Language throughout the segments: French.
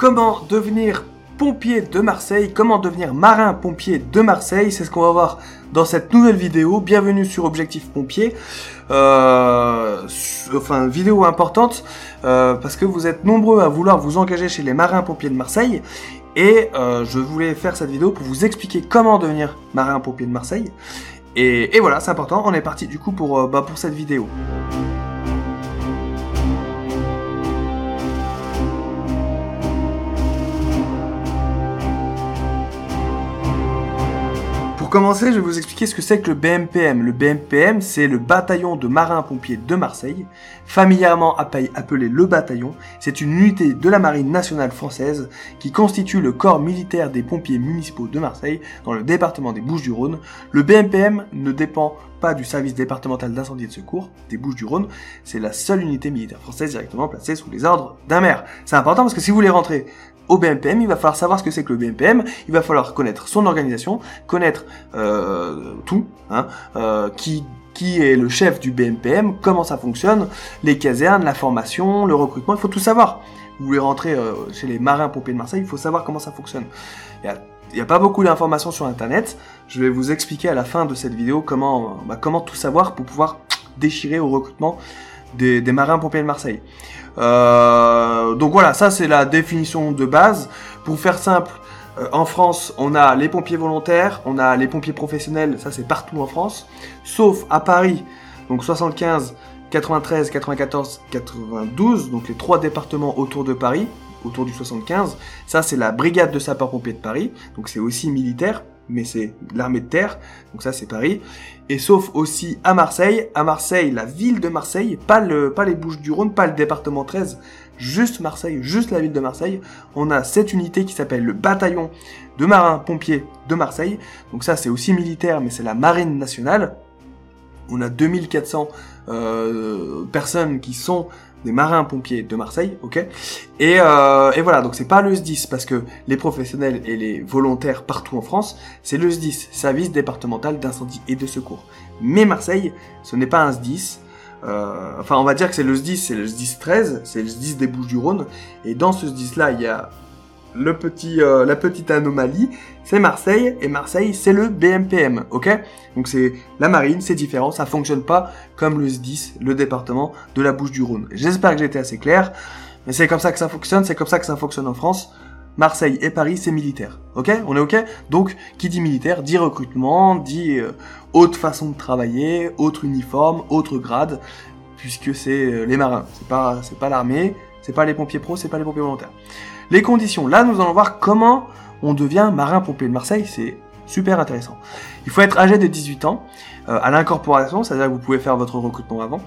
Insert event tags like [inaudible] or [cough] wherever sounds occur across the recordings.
Comment devenir pompier de Marseille Comment devenir marin pompier de Marseille C'est ce qu'on va voir dans cette nouvelle vidéo. Bienvenue sur Objectif Pompier. Euh, enfin, vidéo importante euh, parce que vous êtes nombreux à vouloir vous engager chez les marins pompiers de Marseille. Et euh, je voulais faire cette vidéo pour vous expliquer comment devenir marin pompier de Marseille. Et, voilà, c'est important. On est parti du coup pour, bah, pour cette vidéo. Pour commencer, je vais vous expliquer ce que c'est que le BMPM. Le BMPM, c'est le bataillon de marins-pompiers de Marseille, familièrement appelé le bataillon. C'est une unité de la marine nationale française qui constitue le corps militaire des pompiers municipaux de Marseille dans le département des Bouches-du-Rhône. Le BMPM ne dépend pas du service départemental d'incendie et de secours des Bouches-du-Rhône. C'est la seule unité militaire française directement placée sous les ordres d'un maire. C'est important parce que si vous voulez rentrer au BMPM, il va falloir savoir ce que c'est que le BMPM, il va falloir connaître son organisation, connaître euh, tout, hein, euh, qui qui est le chef du BMPM, comment ça fonctionne, les casernes, la formation, le recrutement, il faut tout savoir. Vous voulez rentrer euh, chez les marins pompiers de Marseille, il faut savoir comment ça fonctionne. Il n'y a, pas beaucoup d'informations sur Internet. Je vais vous expliquer à la fin de cette vidéo comment, bah, comment tout savoir pour pouvoir déchirer au recrutement des, des marins pompiers de Marseille. Euh, donc voilà, ça c'est la définition de base. Pour faire simple, euh, en France, on a les pompiers volontaires, on a les pompiers professionnels, ça c'est partout en France, sauf à Paris, donc 75, 93, 94, 92, donc les trois départements autour de Paris, autour du 75. Ça c'est la brigade de sapeurs-pompiers de Paris, donc c'est aussi militaire mais c'est l'armée de terre, donc ça c'est Paris. Et sauf aussi à Marseille, à Marseille, la ville de Marseille, pas, le, pas les Bouches du Rhône, pas le département 13, juste Marseille, juste la ville de Marseille, on a cette unité qui s'appelle le bataillon de marins-pompiers de Marseille. Donc ça c'est aussi militaire, mais c'est la marine nationale. On a 2400 euh, personnes qui sont des marins-pompiers de Marseille, ok? Et, euh, et, voilà, donc c'est pas le SDIS, parce que les professionnels et les volontaires partout en France, c'est le SDIS, Service départemental d'incendie et de secours. Mais Marseille, ce n'est pas un SDIS, euh, enfin on va dire que c'est le SDIS, c'est le SDIS 13, c'est le SDIS des Bouches du Rhône, et dans ce SDIS-là, il y a le petit, euh, la petite anomalie, c'est Marseille, et Marseille, c'est le BMPM, ok? Donc c'est la marine, c'est différent, ça fonctionne pas comme le SDIS, le département de la Bouche du Rhône. J'espère que j'ai été assez clair, mais c'est comme ça que ça fonctionne, c'est comme ça que ça fonctionne en France. Marseille et Paris, c'est militaire, ok? On est ok? Donc, qui dit militaire, dit recrutement, dit euh, haute façon de travailler, autre uniforme, autre grade, puisque c'est euh, les marins, c'est pas, c'est pas l'armée, c'est pas les pompiers pros, c'est pas les pompiers volontaires. Les conditions. Là, nous allons voir comment on devient marin-pompier de Marseille. C'est super intéressant. Il faut être âgé de 18 ans euh, à l'incorporation, c'est-à-dire que vous pouvez faire votre recrutement avant.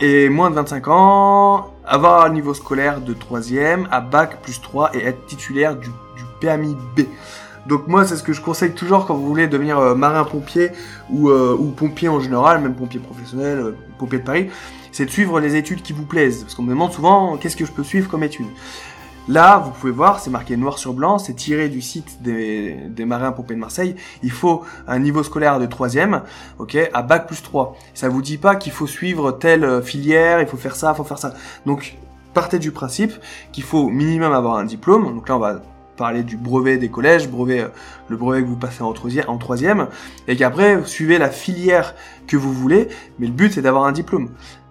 et moins de 25 ans, avoir un niveau scolaire de 3ème, à bac plus 3 et être titulaire du, du B. Donc moi, c'est ce que je conseille toujours quand vous voulez devenir euh, marin-pompier ou, euh, ou, pompier en général, même pompier professionnel, euh, pompier de Paris, c'est de suivre les études qui vous plaisent. Parce qu'on me demande souvent qu'est-ce que je peux suivre comme études. Là, vous pouvez voir, c'est marqué noir sur blanc, c'est tiré du site des, des marins pompiers de Marseille. Il faut un niveau scolaire de 3 ok, à bac plus 3. Ça vous dit pas qu'il faut suivre telle filière, il faut faire ça, il faut faire ça. Donc, partez du principe qu'il faut minimum avoir un diplôme. Donc là, on va parler du brevet des collèges, brevet, euh, le brevet que vous passez en troisième, et qu'après, suivez la filière que vous voulez, mais le but, c'est d'avoir un diplôme.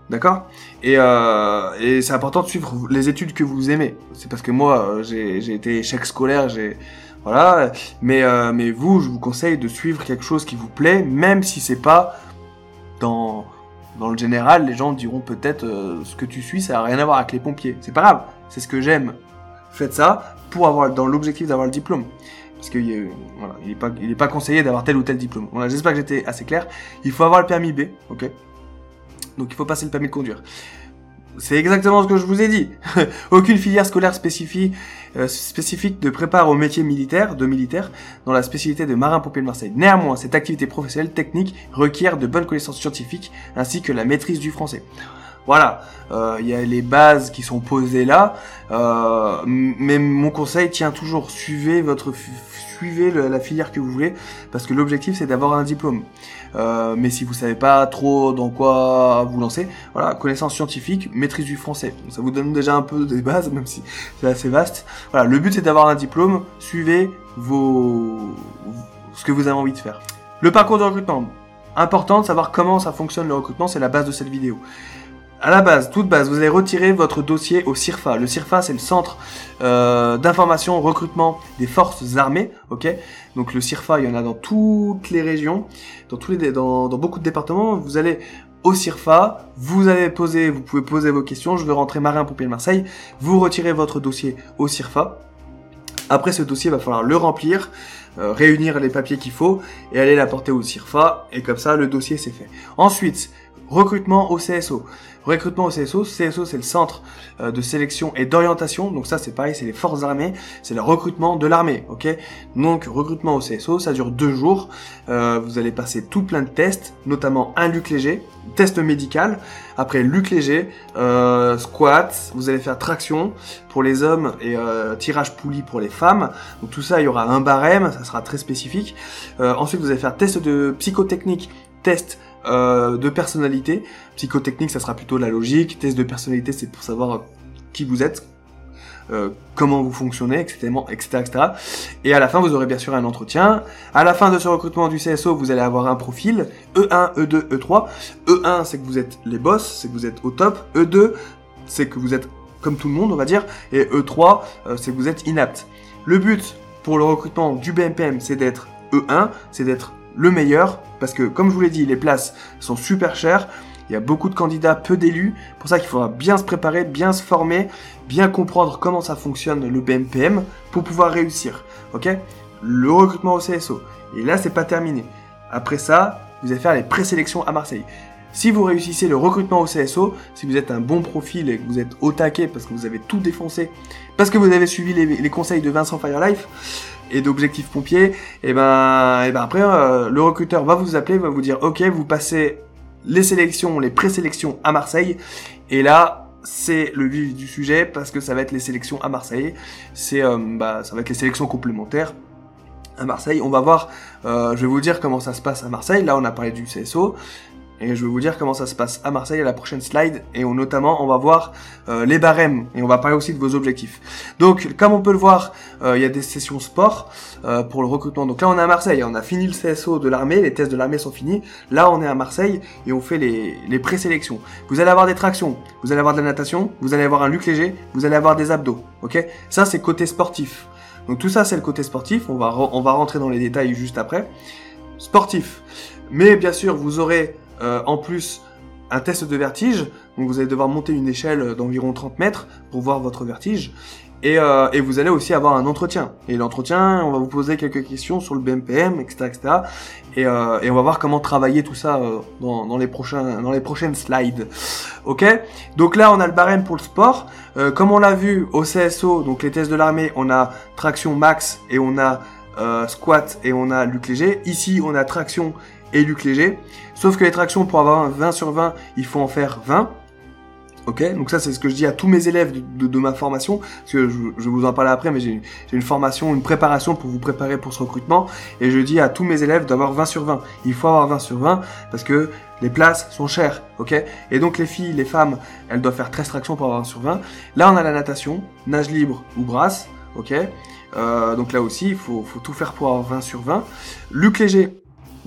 D'accord? Et, euh, et c'est important de suivre les études que vous aimez. C'est parce que moi, euh, j'ai été échec scolaire, j'ai voilà. Mais mais vous, je vous conseille de suivre quelque chose qui vous plaît, même si c'est pas dans dans le général, les gens diront peut-être ce que tu suis, ça a rien à voir avec les pompiers. C'est pas grave, c'est ce que j'aime. Faites ça pour avoir dans l'objectif d'avoir le diplôme. Parce que voilà, il est pas pas conseillé d'avoir tel ou tel diplôme. J'espère que j'étais assez clair. Il faut avoir le permis B, ok? Donc il faut passer le permis de conduire. C'est exactement ce que je vous ai dit. [laughs] Aucune filière scolaire spécifique, euh, spécifique de prépare au métier militaire, de militaire, dans la spécialité de marin-pompier de Marseille. Néanmoins, cette activité professionnelle technique requiert de bonnes connaissances scientifiques ainsi que la maîtrise du français. Voilà, euh, il y a les bases qui sont posées là, euh, mais mon conseil tient toujours, suivez votre suivez la filière que vous voulez, parce que l'objectif c'est d'avoir un diplôme. Euh, mais si vous savez pas trop dans quoi vous lancer, voilà, connaissance scientifique, maîtrise du français. Ça vous donne déjà un peu des bases, même si c'est assez vaste. Voilà, le but c'est d'avoir un diplôme, suivez vos ce que vous avez envie de faire. Le parcours de recrutement. Important de savoir comment ça fonctionne le recrutement, c'est la base de cette vidéo. À la base, toute base, vous allez retirer votre dossier au CIRFA. Le CIRFA, c'est le centre euh, d'information recrutement des forces armées, ok? Donc le CIRFA, il y en a dans toutes les régions, dans tous les, dans, dans beaucoup de départements. Vous allez au CIRFA, vous allez poser, vous pouvez poser vos questions. Je veux rentrer marin pompier de Marseille. Vous retirez votre dossier au CIRFA. Après, ce dossier, il va falloir le remplir. Euh, réunir les papiers qu'il faut et aller l'apporter au CIRFA et comme ça le dossier c'est fait. Ensuite, recrutement au CSO. Recrutement au CSO, CSO c'est le centre euh, de sélection et d'orientation, donc ça c'est pareil, c'est les forces armées, c'est le recrutement de l'armée, ok? Donc recrutement au CSO, ça dure deux jours, euh, vous allez passer tout plein de tests, notamment un Luc léger, test médical, après Luc léger, euh, squat, vous allez faire traction pour les hommes et tirage poulie pour les femmes, donc tout ça il y aura un barème, ça sera très spécifique. ensuite vous allez faire test de psychotechnique, test euh, de personnalité. Psychotechnique, ça sera plutôt la logique. Test de personnalité, c'est pour savoir qui vous êtes, euh, comment vous fonctionnez, etc., etc., etc. Et à la fin, vous aurez bien sûr un entretien. À la fin de ce recrutement du CSO, vous allez avoir un profil E1, E2, E3. E1, c'est que vous êtes les boss, c'est que vous êtes au top. E2, c'est que vous êtes comme tout le monde, on va dire. Et E3, euh, c'est que vous êtes inapte. Le but pour le recrutement du BMPM, c'est d'être E1, c'est d'être le meilleur, parce que comme je vous l'ai dit, les places sont super chères, il y a beaucoup de candidats, peu d'élus, pour ça qu'il faudra bien se préparer, bien se former, bien comprendre comment ça fonctionne le BMPM pour pouvoir réussir. Ok? Le recrutement au CSO. Et là, c'est pas terminé. Après ça, vous allez faire les présélections à Marseille. Si vous réussissez le recrutement au CSO, si vous êtes un bon profil et que vous êtes au taquet parce que vous avez tout défoncé, parce que vous avez suivi les, conseils de Vincent Firelife, et d'objectifs pompiers, et ben, et ben après euh, le recruteur va vous appeler, va vous dire ok vous passez les sélections, les présélections à Marseille, et là c'est le vif du sujet parce que ça va être les sélections à Marseille, c'est euh, bah, ça va être les sélections complémentaires à Marseille. On va voir, euh, je vais vous dire comment ça se passe à Marseille. Là, on a parlé du CSO. Et je vais vous dire comment ça se passe à Marseille à la prochaine slide. Et notamment, on va voir euh, les barèmes. Et on va parler aussi de vos objectifs. Donc, comme on peut le voir, euh, il y a des sessions sport euh, pour le recrutement. Donc là, on est à Marseille. On a fini le CSO de l'armée. Les tests de l'armée sont finis. Là, on est à Marseille et on fait les, les présélections. Vous allez avoir des tractions. Vous allez avoir de la natation. Vous allez avoir un luc léger. Vous allez avoir des abdos. Ok? Ça, c'est côté sportif. Donc tout ça, c'est le côté sportif. On va, on va rentrer dans les détails juste après. Sportif. Mais bien sûr, vous aurez euh, en plus, un test de vertige. Donc vous allez devoir monter une échelle d'environ 30 mètres pour voir votre vertige. Et, euh, et, vous allez aussi avoir un entretien. Et l'entretien, on va vous poser quelques questions sur le BMPM, etc. etc. Et, euh, et on va voir comment travailler tout ça dans, les prochains, prochaines slides. Ok? Donc là, on a le barème pour le sport. Comme on l'a vu au CSO, donc les tests de l'armée, on a traction max et on a squat et on a luc léger. Ici, on a traction et Luc Léger. Sauf que les tractions, pour avoir un 20 sur 20, il faut en faire 20. Ok, donc ça c'est ce que je dis à tous mes élèves de, ma formation, parce que je, je, vous en parler après, mais j'ai une formation, une préparation pour vous préparer pour ce recrutement, et je dis à tous mes élèves d'avoir 20 sur 20. Il faut avoir 20 sur 20 parce que les places sont chères, ok? Et donc les filles, les femmes, elles doivent faire 13 tractions pour avoir 20 sur 20. Là on a la natation, nage libre ou brasse, ok? Euh, Donc là aussi, il faut, faut tout faire pour avoir 20 sur 20. Luc Léger,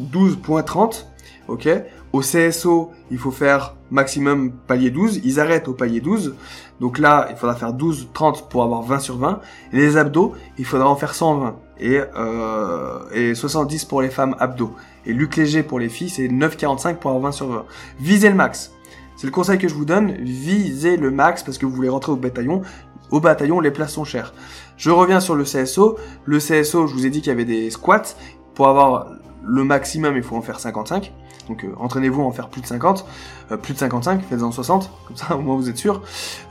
12.30, ok? Au CSO, il faut faire maximum palier 12, ils arrêtent au palier 12, donc là, il faudra faire 12, 30 pour avoir 20 sur 20, et les abdos, il faudra en faire 120, et, euh, et 70 pour les femmes abdos. Et Luc Léger pour les filles, c'est 9,45 pour avoir 20 sur 20. Visez le max. C'est le conseil que je vous donne, visez le max parce que vous voulez rentrer au bataillon. Au bataillon, les places sont chères. Je reviens sur le CSO. Le CSO, je vous ai dit qu'il y avait des squats. Pour avoir le maximum, il faut en faire 55. Donc euh, entraînez-vous à en faire plus de 50, euh, plus de 55, faites-en 60, comme ça au moins vous êtes sûr.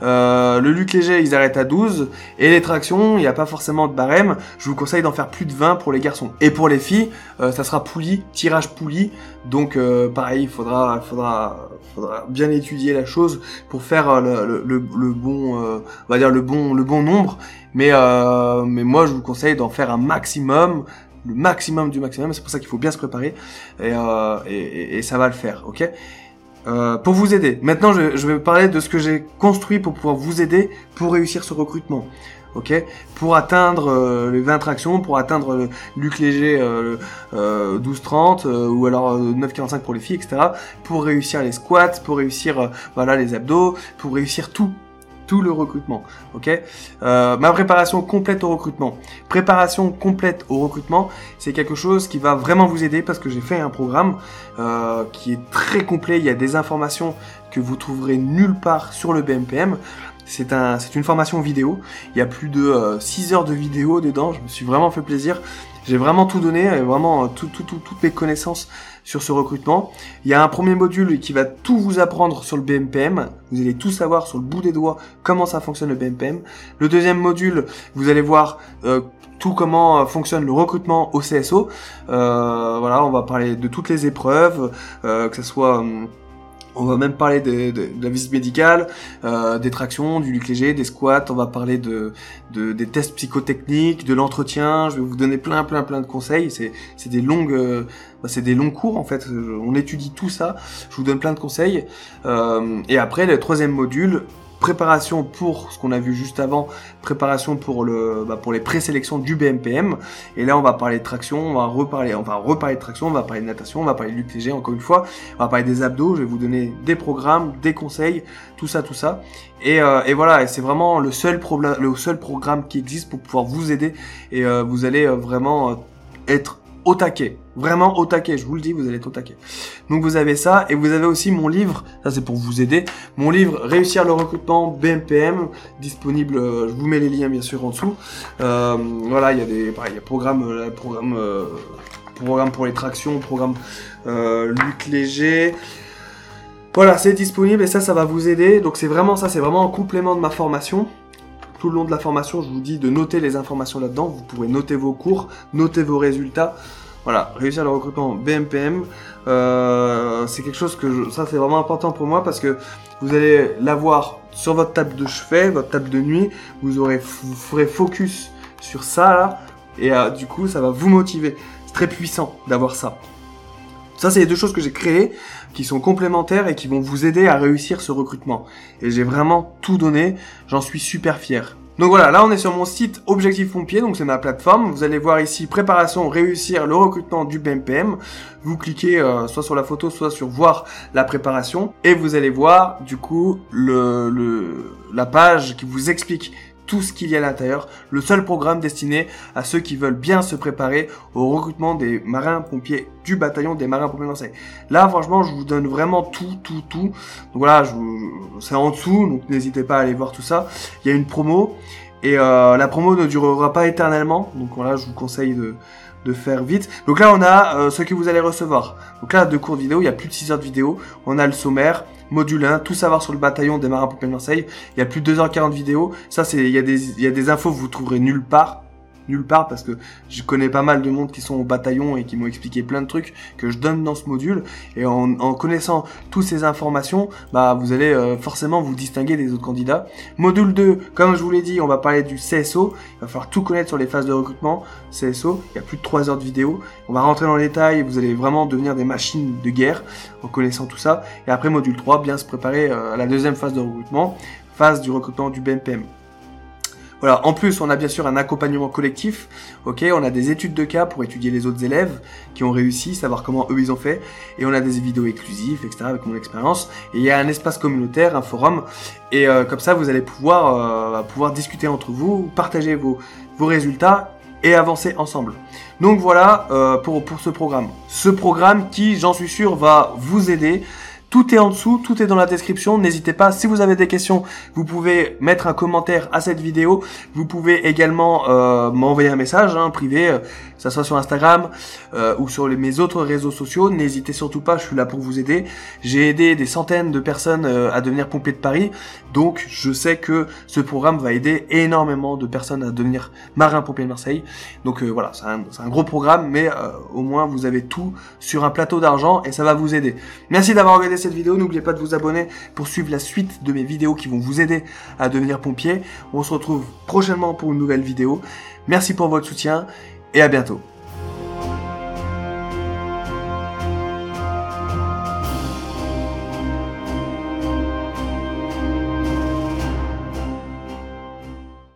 Euh, le luc léger, ils arrêtent à 12. Et les tractions, il n'y a pas forcément de barème. Je vous conseille d'en faire plus de 20 pour les garçons. Et pour les filles, ça sera poulie, tirage poulie. Donc pareil, il faudra, faudra, faudra bien étudier la chose pour faire le, le, le, bon, on va dire le bon, le bon nombre. Mais, mais moi, je vous conseille d'en faire un maximum le maximum du maximum. C'est pour ça qu'il faut bien se préparer et, euh, et, ça va le faire, ok? Euh, Pour vous aider. Maintenant, je, vais parler de ce que j'ai construit pour pouvoir vous aider pour réussir ce recrutement. Ok, pour atteindre euh, les 20 tractions, pour atteindre le Luc Léger euh, euh 12-30 euh, ou alors 9-45 pour les filles, etc. Pour réussir les squats, pour réussir voilà les abdos, pour réussir tout tout le recrutement. Ok? Euh, Ma préparation complète au recrutement. Préparation complète au recrutement, c'est quelque chose qui va vraiment vous aider parce que j'ai fait un programme euh, qui est très complet. Il y a des informations que vous trouverez nulle part sur le BMPM. C'est un, une formation vidéo. Il y a plus de 6 euh, heures de vidéo dedans. Je me suis vraiment fait plaisir. J'ai vraiment tout donné, vraiment euh, tout, tout, toutes mes connaissances sur ce recrutement. Il y a un premier module qui va tout vous apprendre sur le BMPM. Vous allez tout savoir sur le bout des doigts comment ça fonctionne le BMPM. Le deuxième module, vous allez voir euh, tout comment euh, fonctionne le recrutement au CSO. Voilà, on va parler de toutes les épreuves, que ce soit hum, on va même parler de, la visite médicale, euh, des tractions, du luc léger, des squats. On va parler de, des tests psychotechniques, de l'entretien. Je vais vous donner plein, plein, plein de conseils. C'est, c'est des longues, euh, c'est des longs cours en fait. On étudie tout ça. Je vous donne plein de conseils. Euh, et après, le troisième module, préparation pour ce qu'on a vu juste avant, préparation pour le bah, pour les présélections du BMPM. Et là, on va parler de traction, on va reparler, on va reparler de traction, on va parler de natation, on va parler de l'UTG encore une fois, on va parler des abdos. Je vais vous donner des programmes, des conseils, tout ça, tout ça. Et, euh, et voilà, c'est vraiment le seul problème, le seul programme qui existe pour pouvoir vous aider. Et euh, vous allez euh, vraiment être au taquet. Vraiment au taquet, je vous le dis, vous allez être au taquet. Donc vous avez ça, et vous avez aussi mon livre, ça c'est pour vous aider, mon livre Réussir le recrutement BMPM, disponible, euh, je vous mets les liens bien sûr en dessous. Euh, voilà, il y a des, pareil, euh, programme, pour les tractions, programme lutte léger. Voilà, c'est disponible et ça, ça va vous aider. Donc c'est vraiment ça, c'est vraiment un complément de ma formation tout le long de la formation, je vous dis de noter les informations là-dedans. Vous pourrez noter vos cours, noter vos résultats. Voilà, réussir le recrutement BMPM, euh, c'est quelque chose que ça c'est vraiment important pour moi parce que vous allez l'avoir sur votre table de chevet, votre table de nuit, vous aurez, vous ferez focus sur ça là, et euh, du coup ça va vous motiver. C'est très puissant d'avoir ça. Ça c'est les deux choses que j'ai créées qui sont complémentaires et qui vont vous aider à réussir ce recrutement. Et j'ai vraiment tout donné, j'en suis super fier. Donc voilà, là on est sur mon site Objectif Pompier, donc c'est ma plateforme. Vous allez voir ici préparation, réussir le recrutement du BMPM. Vous cliquez euh, soit sur la photo, soit sur voir la préparation, et vous allez voir du coup la page qui vous explique tout ce qu'il y a à l'intérieur, le seul programme destiné à ceux qui veulent bien se préparer au recrutement des marins-pompiers du bataillon des marins-pompiers Marseille. Là, franchement, je vous donne vraiment tout, tout, tout. Donc voilà, c'est en dessous, donc n'hésitez pas à aller voir tout ça. Il y a une promo, et euh, la promo ne durera pas éternellement, donc voilà, je vous conseille de, de faire vite. Donc là, on a euh, ce que vous allez recevoir. Donc là, de courtes vidéos, il y a plus de 6 heures de vidéo. On a le sommaire, module 1, tout savoir sur le bataillon des marins pompiers de Marseille. Il y a plus de 2h40 vidéos. Ça, c'est, il y a des, il y des infos vous trouverez nulle part nulle part parce que je connais pas mal de monde qui sont au bataillon et qui m'ont expliqué plein de trucs que je donne dans ce module. Et en, connaissant toutes ces informations bah vous allez euh, forcément vous distinguer des autres candidats. Module 2 comme je vous l'ai dit on va parler du CSO il va falloir tout connaître sur les phases de recrutement. CSO il y a plus de 3 heures de vidéo. On va rentrer dans les détails vous allez vraiment devenir des machines de guerre en connaissant tout ça. Et après module 3 bien se préparer euh, à la deuxième phase de recrutement phase du recrutement du BMPM voilà. En plus, on a bien sûr un accompagnement collectif. Ok, on a des études de cas pour étudier les autres élèves qui ont réussi, savoir comment eux ils ont fait, et on a des vidéos exclusives, etc. avec mon expérience. Et il y a un espace communautaire, un forum, et euh, comme ça vous allez pouvoir euh, pouvoir discuter entre vous, partager vos vos résultats et avancer ensemble. Donc voilà euh, pour pour ce programme. Ce programme qui, j'en suis sûr, va vous aider Tout est en dessous, tout est dans la description. N'hésitez pas, si vous avez des questions, vous pouvez mettre un commentaire à cette vidéo. Vous pouvez également euh, m'envoyer un message hein, privé, euh, ça soit sur Instagram euh, ou sur mes autres réseaux sociaux. N'hésitez surtout pas, je suis là pour vous aider. J'ai aidé des centaines de personnes euh, à devenir pompier de Paris, donc je sais que ce programme va aider énormément de personnes à devenir marin pompier de Marseille. Donc euh, voilà, c'est un, gros programme, mais au moins vous avez tout sur un plateau d'argent et ça va vous aider. Merci d'avoir regardé cette vidéo. N'oubliez pas de vous abonner pour suivre la suite de mes vidéos qui vont vous aider à devenir pompier. On se retrouve prochainement pour une nouvelle vidéo. Merci pour votre soutien et à bientôt.